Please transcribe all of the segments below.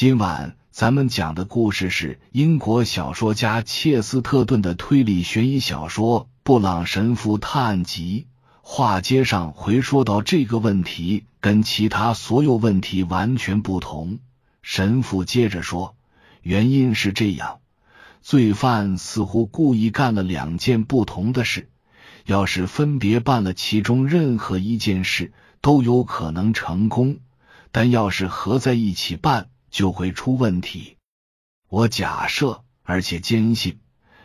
今晚咱们讲的故事是英国小说家切斯特顿的推理悬疑小说《布朗神父探案集》。话接上回说到这个问题，跟其他所有问题完全不同。神父接着说，原因是这样：罪犯似乎故意干了两件不同的事。要是分别办了其中任何一件事，都有可能成功；但要是合在一起办，就会出问题。我假设，而且坚信，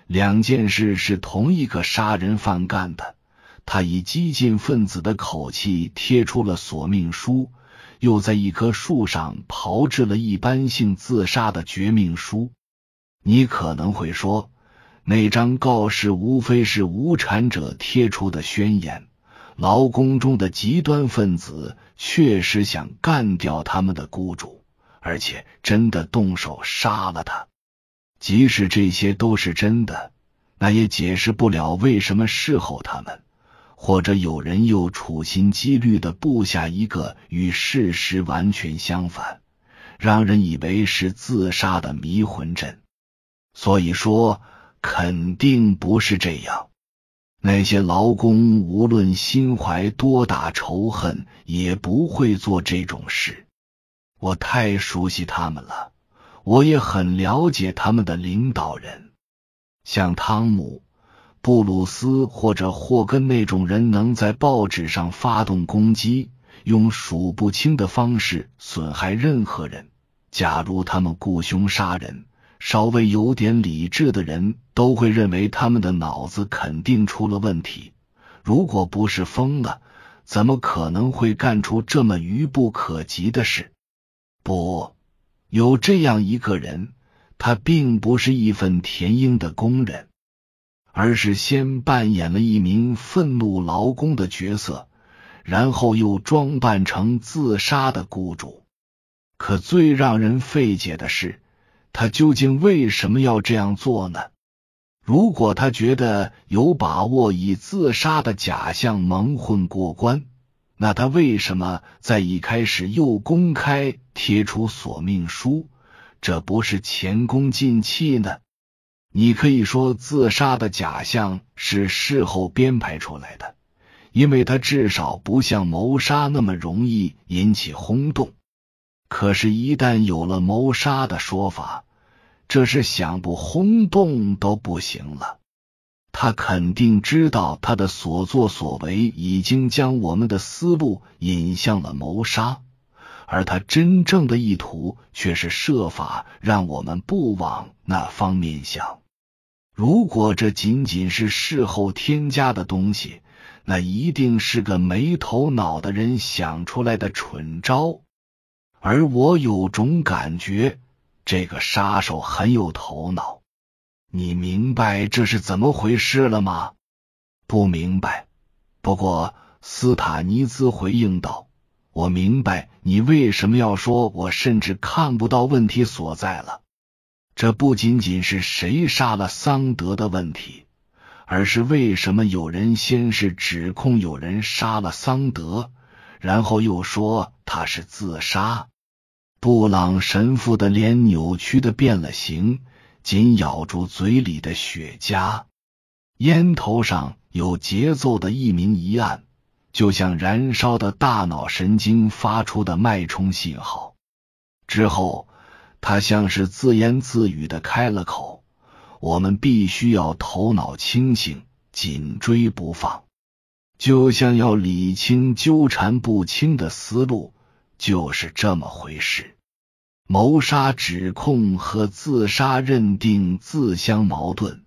两件事是同一个杀人犯干的。他以激进分子的口气贴出了索命书，又在一棵树上炮制了一般性自杀的绝命书。你可能会说。那张告示无非是无产者贴出的宣言。劳工中的极端分子确实想干掉他们的雇主，而且真的动手杀了他。即使这些都是真的，那也解释不了为什么事后他们或者有人又处心积虑的布下一个与事实完全相反、让人以为是自杀的迷魂阵。所以说。肯定不是这样。那些劳工无论心怀多大仇恨，也不会做这种事。我太熟悉他们了，我也很了解他们的领导人，像汤姆、布鲁斯或者霍根那种人，能在报纸上发动攻击，用数不清的方式损害任何人。假如他们雇凶杀人。稍微有点理智的人都会认为他们的脑子肯定出了问题。如果不是疯了，怎么可能会干出这么愚不可及的事？不，有这样一个人，他并不是义愤填膺的工人，而是先扮演了一名愤怒劳工的角色，然后又装扮成自杀的雇主。可最让人费解的是。他究竟为什么要这样做呢？如果他觉得有把握以自杀的假象蒙混过关，那他为什么在一开始又公开贴出索命书？这不是前功尽弃呢？你可以说自杀的假象是事后编排出来的，因为他至少不像谋杀那么容易引起轰动。可是，一旦有了谋杀的说法，这是想不轰动都不行了。他肯定知道他的所作所为已经将我们的思路引向了谋杀，而他真正的意图却是设法让我们不往那方面想。如果这仅仅是事后添加的东西，那一定是个没头脑的人想出来的蠢招。而我有种感觉，这个杀手很有头脑。你明白这是怎么回事了吗？不明白。不过斯塔尼兹回应道：“我明白你为什么要说，我甚至看不到问题所在了。这不仅仅是谁杀了桑德的问题，而是为什么有人先是指控有人杀了桑德，然后又说他是自杀。”布朗神父的脸扭曲的变了形，紧咬住嘴里的雪茄，烟头上有节奏的一明一暗，就像燃烧的大脑神经发出的脉冲信号。之后，他像是自言自语的开了口：“我们必须要头脑清醒，紧追不放，就像要理清纠缠不清的思路。”就是这么回事。谋杀指控和自杀认定自相矛盾。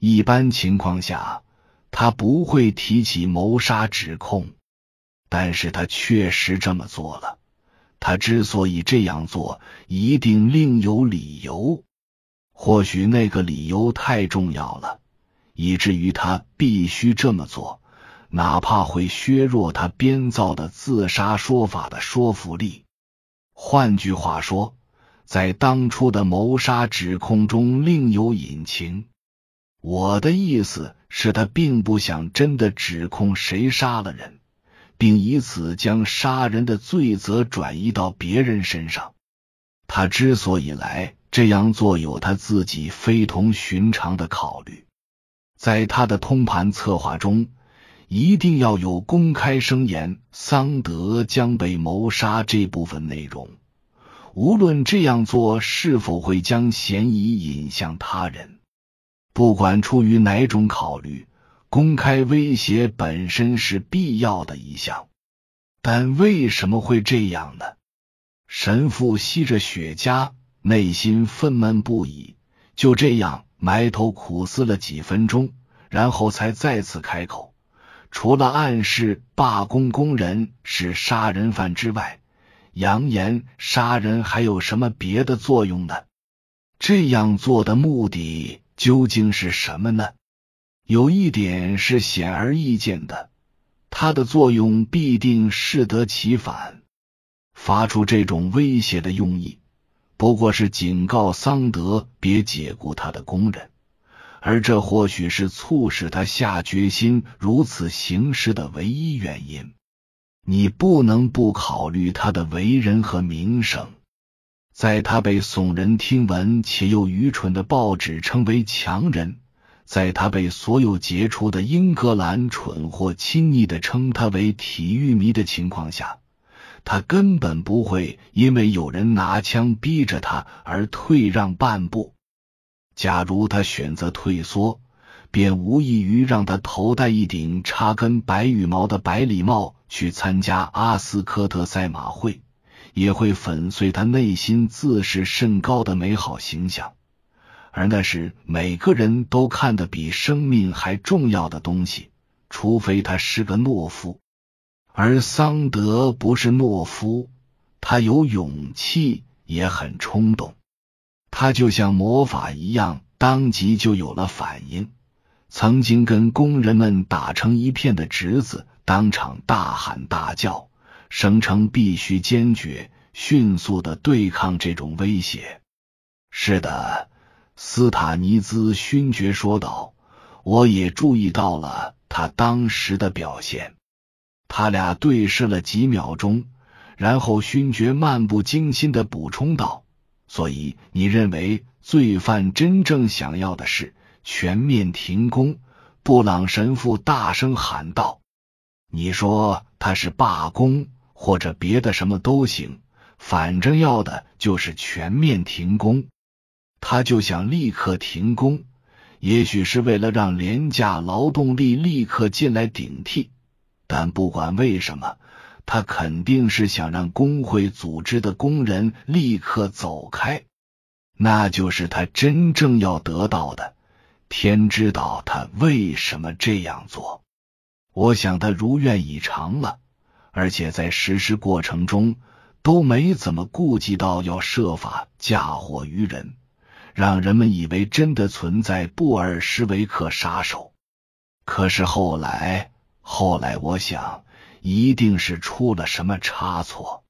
一般情况下，他不会提起谋杀指控，但是他确实这么做了。他之所以这样做，一定另有理由。或许那个理由太重要了，以至于他必须这么做。哪怕会削弱他编造的自杀说法的说服力。换句话说，在当初的谋杀指控中另有隐情。我的意思是，他并不想真的指控谁杀了人，并以此将杀人的罪责转移到别人身上。他之所以来这样做，有他自己非同寻常的考虑。在他的通盘策划中，一定要有公开声言桑德将被谋杀这部分内容。无论这样做是否会将嫌疑引向他人，不管出于哪种考虑，公开威胁本身是必要的一项。但为什么会这样呢？神父吸着雪茄，内心愤懑不已。就这样埋头苦思了几分钟，然后才再次开口：“除了暗示罢工工人是杀人犯之外。”扬言杀人还有什么别的作用呢？这样做的目的究竟是什么呢？有一点是显而易见的，它的作用必定适得其反。发出这种威胁的用意，不过是警告桑德别解雇他的工人，而这或许是促使他下决心如此行事的唯一原因。你不能不考虑他的为人和名声，在他被耸人听闻且又愚蠢的报纸称为强人，在他被所有杰出的英格兰蠢货亲昵的称他为体育迷的情况下，他根本不会因为有人拿枪逼着他而退让半步。假如他选择退缩，便无异于让他头戴一顶插根白羽毛的白礼帽去参加阿斯科特赛马会，也会粉碎他内心自视甚高的美好形象。而那是每个人都看得比生命还重要的东西，除非他是个懦夫。而桑德不是懦夫，他有勇气，也很冲动。他就像魔法一样，当即就有了反应。曾经跟工人们打成一片的侄子，当场大喊大叫，声称必须坚决、迅速的对抗这种威胁。是的，斯塔尼兹勋爵说道：“我也注意到了他当时的表现。”他俩对视了几秒钟，然后勋爵漫不经心的补充道：“所以你认为罪犯真正想要的是？”全面停工！布朗神父大声喊道：“你说他是罢工，或者别的什么都行，反正要的就是全面停工。他就想立刻停工，也许是为了让廉价劳动力立刻进来顶替。但不管为什么，他肯定是想让工会组织的工人立刻走开，那就是他真正要得到的。”天知道他为什么这样做，我想他如愿以偿了，而且在实施过程中都没怎么顾及到要设法嫁祸于人，让人们以为真的存在布尔什维克杀手。可是后来，后来我想一定是出了什么差错，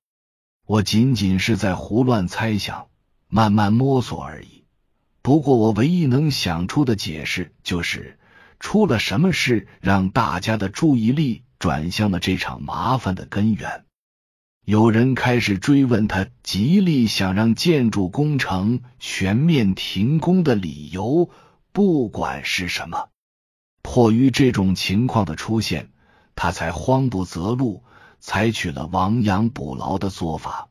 我仅仅是在胡乱猜想，慢慢摸索而已。不过，我唯一能想出的解释就是，出了什么事让大家的注意力转向了这场麻烦的根源。有人开始追问他极力想让建筑工程全面停工的理由，不管是什么。迫于这种情况的出现，他才慌不择路，采取了亡羊补牢的做法，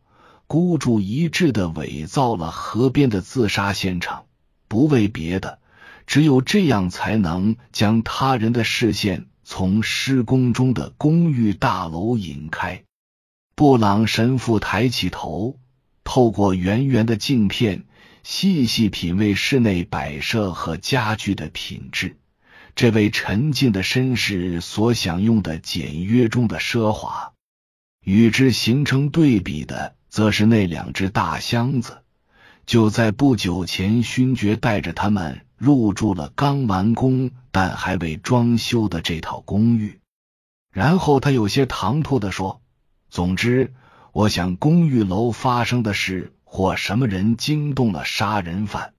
孤注一掷的伪造了河边的自杀现场。不为别的，只有这样才能将他人的视线从施工中的公寓大楼引开。布朗神父抬起头，透过圆圆的镜片，细细品味室内摆设和家具的品质。这位沉静的绅士所享用的简约中的奢华，与之形成对比的，则是那两只大箱子。就在不久前，勋爵带着他们入住了刚完工但还未装修的这套公寓。然后他有些唐突的说：“总之，我想公寓楼发生的事或什么人惊动了杀人犯。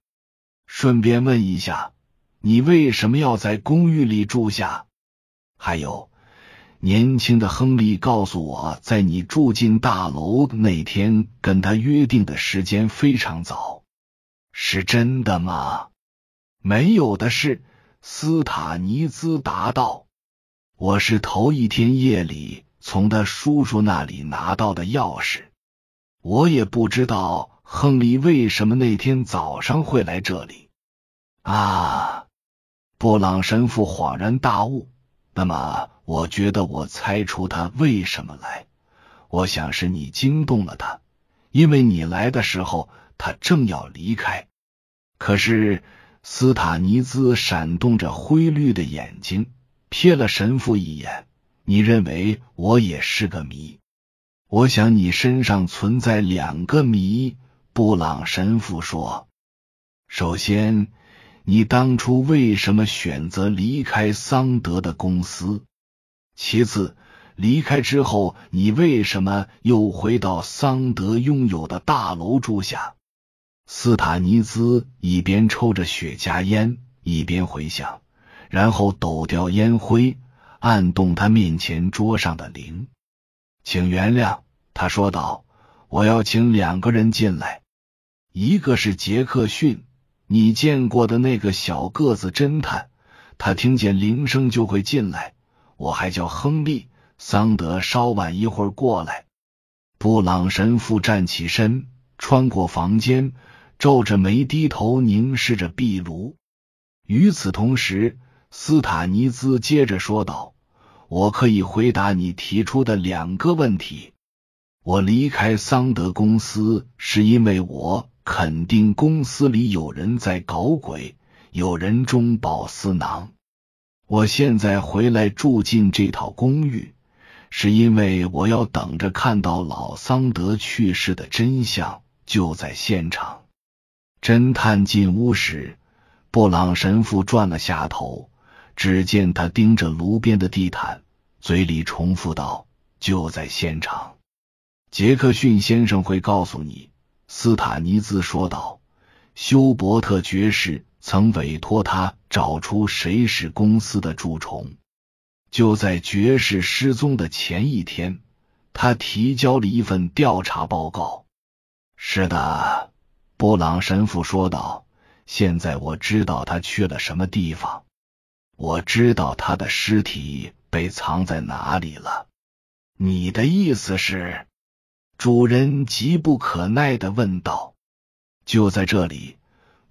顺便问一下，你为什么要在公寓里住下？还有，年轻的亨利告诉我，在你住进大楼那天，跟他约定的时间非常早，是真的吗？没有的事，斯塔尼兹答道。我是头一天夜里从他叔叔那里拿到的钥匙，我也不知道亨利为什么那天早上会来这里。啊！布朗神父恍然大悟。那么，我觉得我猜出他为什么来。我想是你惊动了他，因为你来的时候他正要离开。可是，斯塔尼兹闪动着灰绿的眼睛，瞥了神父一眼。你认为我也是个谜？我想你身上存在两个谜。布朗神父说：“首先。”你当初为什么选择离开桑德的公司？其次，离开之后，你为什么又回到桑德拥有的大楼住下？斯塔尼兹一边抽着雪茄烟，一边回想，然后抖掉烟灰，按动他面前桌上的铃。请原谅，他说道：“我要请两个人进来，一个是杰克逊。”你见过的那个小个子侦探，他听见铃声就会进来。我还叫亨利桑德，稍晚一会儿过来。布朗神父站起身，穿过房间，皱着眉低头凝视着壁炉。与此同时，斯塔尼兹接着说道：“我可以回答你提出的两个问题。我离开桑德公司是因为我。”肯定公司里有人在搞鬼，有人中饱私囊。我现在回来住进这套公寓，是因为我要等着看到老桑德去世的真相就在现场。侦探进屋时，布朗神父转了下头，只见他盯着炉边的地毯，嘴里重复道：“就在现场。”杰克逊先生会告诉你。斯塔尼兹说道：“休伯特爵士曾委托他找出谁是公司的蛀虫。就在爵士失踪的前一天，他提交了一份调查报告。”是的，布朗神父说道：“现在我知道他去了什么地方，我知道他的尸体被藏在哪里了。你的意思是？”主人急不可耐的问道：“就在这里。”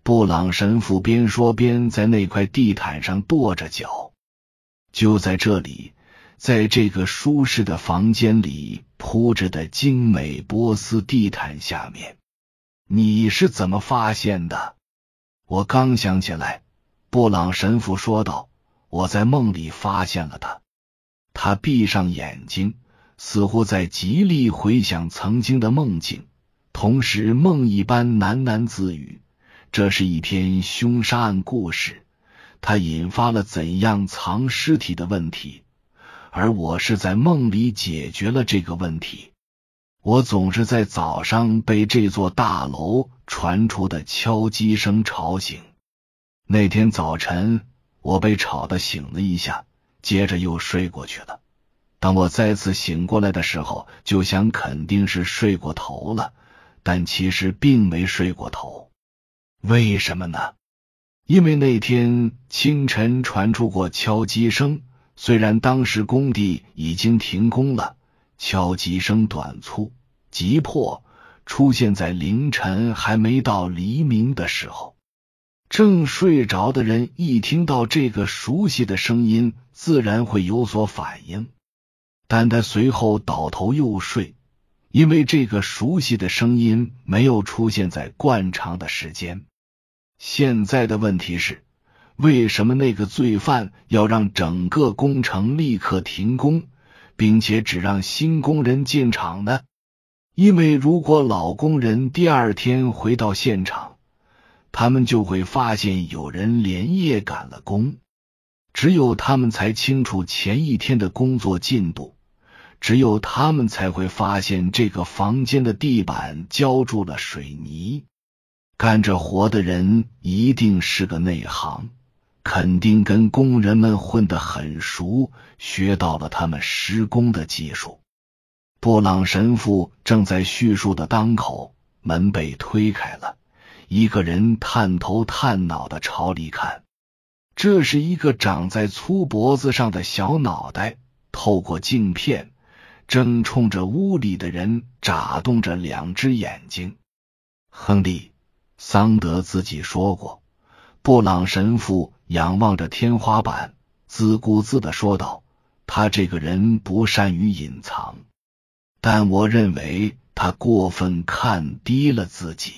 布朗神父边说边在那块地毯上跺着脚。就在这里，在这个舒适的房间里铺着的精美波斯地毯下面，你是怎么发现的？我刚想起来，布朗神父说道：“我在梦里发现了他。”他闭上眼睛。似乎在极力回想曾经的梦境，同时梦一般喃喃自语：“这是一篇凶杀案故事，它引发了怎样藏尸体的问题，而我是在梦里解决了这个问题。我总是在早上被这座大楼传出的敲击声吵醒。那天早晨，我被吵得醒了一下，接着又睡过去了。”当我再次醒过来的时候，就想肯定是睡过头了，但其实并没睡过头。为什么呢？因为那天清晨传出过敲击声，虽然当时工地已经停工了，敲击声短促、急迫，出现在凌晨还没到黎明的时候。正睡着的人一听到这个熟悉的声音，自然会有所反应。但他随后倒头又睡，因为这个熟悉的声音没有出现在惯常的时间。现在的问题是，为什么那个罪犯要让整个工程立刻停工，并且只让新工人进场呢？因为如果老工人第二天回到现场，他们就会发现有人连夜赶了工，只有他们才清楚前一天的工作进度。只有他们才会发现这个房间的地板浇住了水泥。干这活的人一定是个内行，肯定跟工人们混得很熟，学到了他们施工的技术。布朗神父正在叙述的当口，门被推开了，一个人探头探脑的朝里看。这是一个长在粗脖子上的小脑袋，透过镜片，正冲着屋里的人眨动着两只眼睛。亨利·桑德自己说过，布朗神父仰望着天花板，自顾自的说道：“他这个人不善于隐藏，但我认为他过分看低了自己。”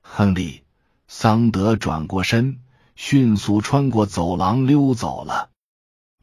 亨利·桑德转过身，迅速穿过走廊溜走了。